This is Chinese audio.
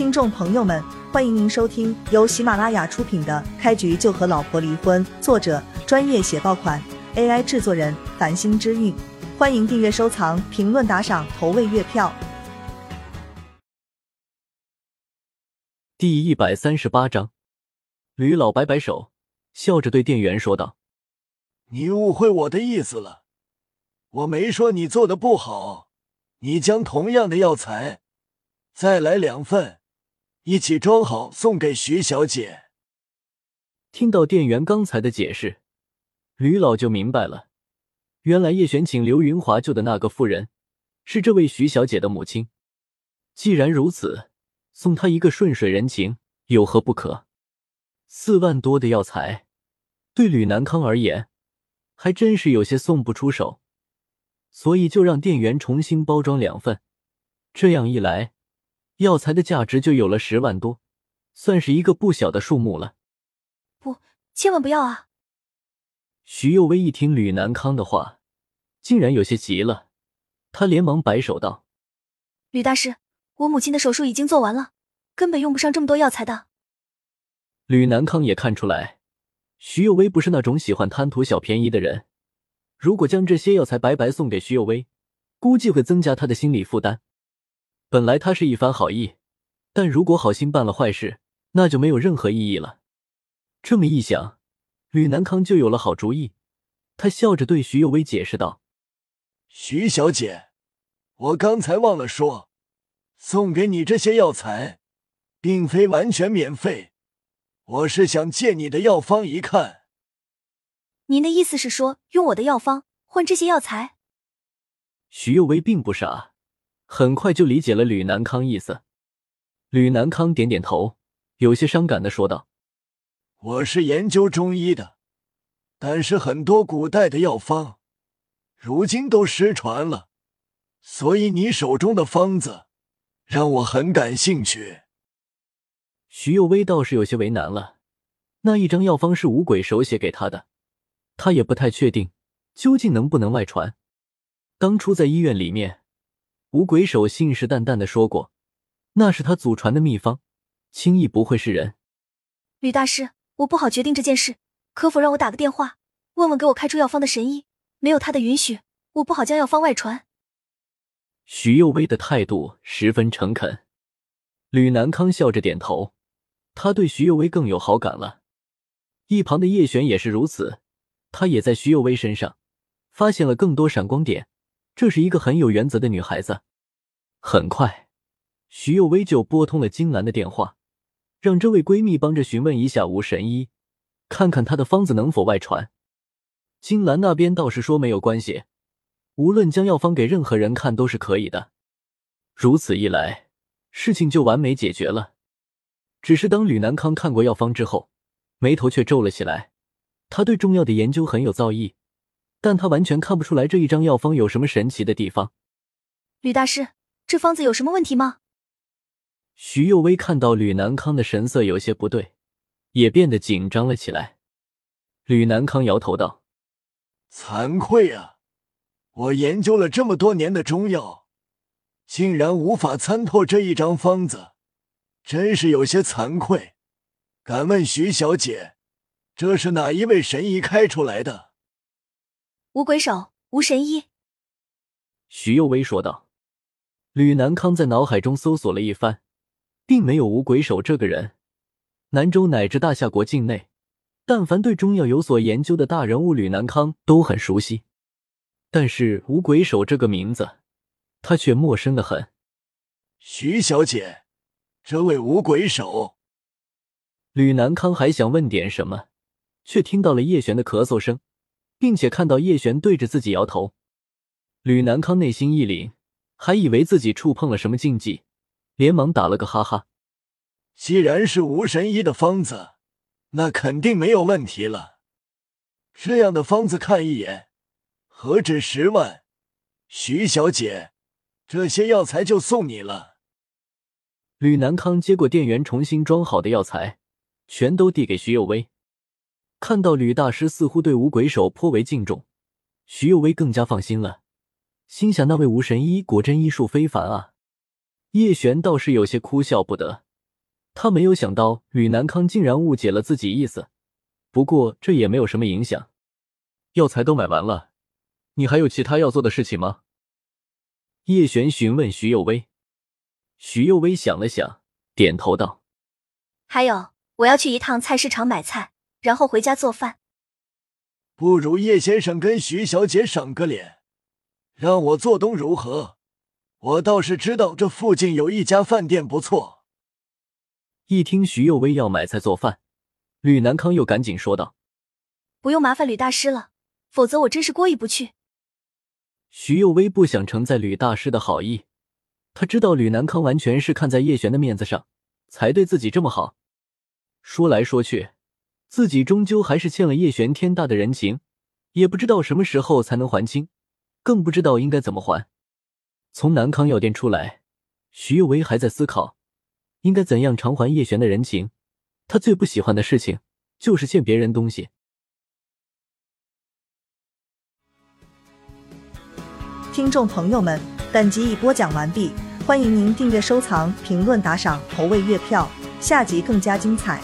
听众朋友们，欢迎您收听由喜马拉雅出品的《开局就和老婆离婚》，作者专业写爆款，AI 制作人繁星之韵。欢迎订阅、收藏、评论、打赏、投喂月票。第一百三十八章，吕老摆摆手，笑着对店员说道：“你误会我的意思了，我没说你做的不好。你将同样的药材再来两份。”一起装好送给徐小姐。听到店员刚才的解释，吕老就明白了，原来叶璇请刘云华救的那个妇人是这位徐小姐的母亲。既然如此，送她一个顺水人情有何不可？四万多的药材，对吕南康而言还真是有些送不出手，所以就让店员重新包装两份。这样一来。药材的价值就有了十万多，算是一个不小的数目了。不，千万不要啊！徐幼薇一听吕南康的话，竟然有些急了，他连忙摆手道：“吕大师，我母亲的手术已经做完了，根本用不上这么多药材的。”吕南康也看出来，徐幼薇不是那种喜欢贪图小便宜的人，如果将这些药材白白送给徐幼薇，估计会增加他的心理负担。本来他是一番好意，但如果好心办了坏事，那就没有任何意义了。这么一想，吕南康就有了好主意。他笑着对徐有薇解释道：“徐小姐，我刚才忘了说，送给你这些药材，并非完全免费。我是想借你的药方一看。您的意思是说，用我的药方换这些药材？”徐有薇并不傻。很快就理解了吕南康意思，吕南康点点头，有些伤感的说道：“我是研究中医的，但是很多古代的药方，如今都失传了，所以你手中的方子，让我很感兴趣。”徐幼薇倒是有些为难了，那一张药方是五鬼手写给他的，他也不太确定究竟能不能外传。当初在医院里面。五鬼手信誓旦旦的说过，那是他祖传的秘方，轻易不会是人。吕大师，我不好决定这件事，可否让我打个电话，问问给我开出药方的神医？没有他的允许，我不好将药方外传。徐幼薇的态度十分诚恳，吕南康笑着点头，他对徐幼薇更有好感了。一旁的叶璇也是如此，他也在徐幼薇身上发现了更多闪光点。这是一个很有原则的女孩子。很快，徐幼薇就拨通了金兰的电话，让这位闺蜜帮着询问一下吴神医，看看他的方子能否外传。金兰那边倒是说没有关系，无论将药方给任何人看都是可以的。如此一来，事情就完美解决了。只是当吕南康看过药方之后，眉头却皱了起来。他对中药的研究很有造诣。但他完全看不出来这一张药方有什么神奇的地方。吕大师，这方子有什么问题吗？徐幼薇看到吕南康的神色有些不对，也变得紧张了起来。吕南康摇头道：“惭愧啊，我研究了这么多年的中药，竟然无法参透这一张方子，真是有些惭愧。敢问徐小姐，这是哪一位神医开出来的？”五鬼手，无神医。徐幼薇说道。吕南康在脑海中搜索了一番，并没有无鬼手这个人。南州乃至大夏国境内，但凡对中药有所研究的大人物，吕南康都很熟悉。但是无鬼手这个名字，他却陌生的很。徐小姐，这位无鬼手。吕南康还想问点什么，却听到了叶璇的咳嗽声。并且看到叶璇对着自己摇头，吕南康内心一凛，还以为自己触碰了什么禁忌，连忙打了个哈哈。既然是无神医的方子，那肯定没有问题了。这样的方子看一眼，何止十万？徐小姐，这些药材就送你了。吕南康接过店员重新装好的药材，全都递给徐有为。看到吕大师似乎对五鬼手颇为敬重，徐有为更加放心了，心想那位吴神医果真医术非凡啊。叶璇倒是有些哭笑不得，他没有想到吕南康竟然误解了自己意思，不过这也没有什么影响。药材都买完了，你还有其他要做的事情吗？叶璇询问徐有为。徐有为想了想，点头道：“还有，我要去一趟菜市场买菜，然后回家做饭。不如叶先生跟徐小姐赏个脸，让我做东如何？我倒是知道这附近有一家饭店不错。”一听徐幼薇要买菜做饭，吕南康又赶紧说道：“不用麻烦吕大师了，否则我真是过意不去。”徐幼薇不想承载吕大师的好意。他知道吕南康完全是看在叶璇的面子上，才对自己这么好。说来说去，自己终究还是欠了叶璇天大的人情，也不知道什么时候才能还清，更不知道应该怎么还。从南康药店出来，徐有为还在思考应该怎样偿还叶璇的人情。他最不喜欢的事情就是欠别人东西。听众朋友们。本集已播讲完毕，欢迎您订阅、收藏、评论、打赏、投喂月票，下集更加精彩。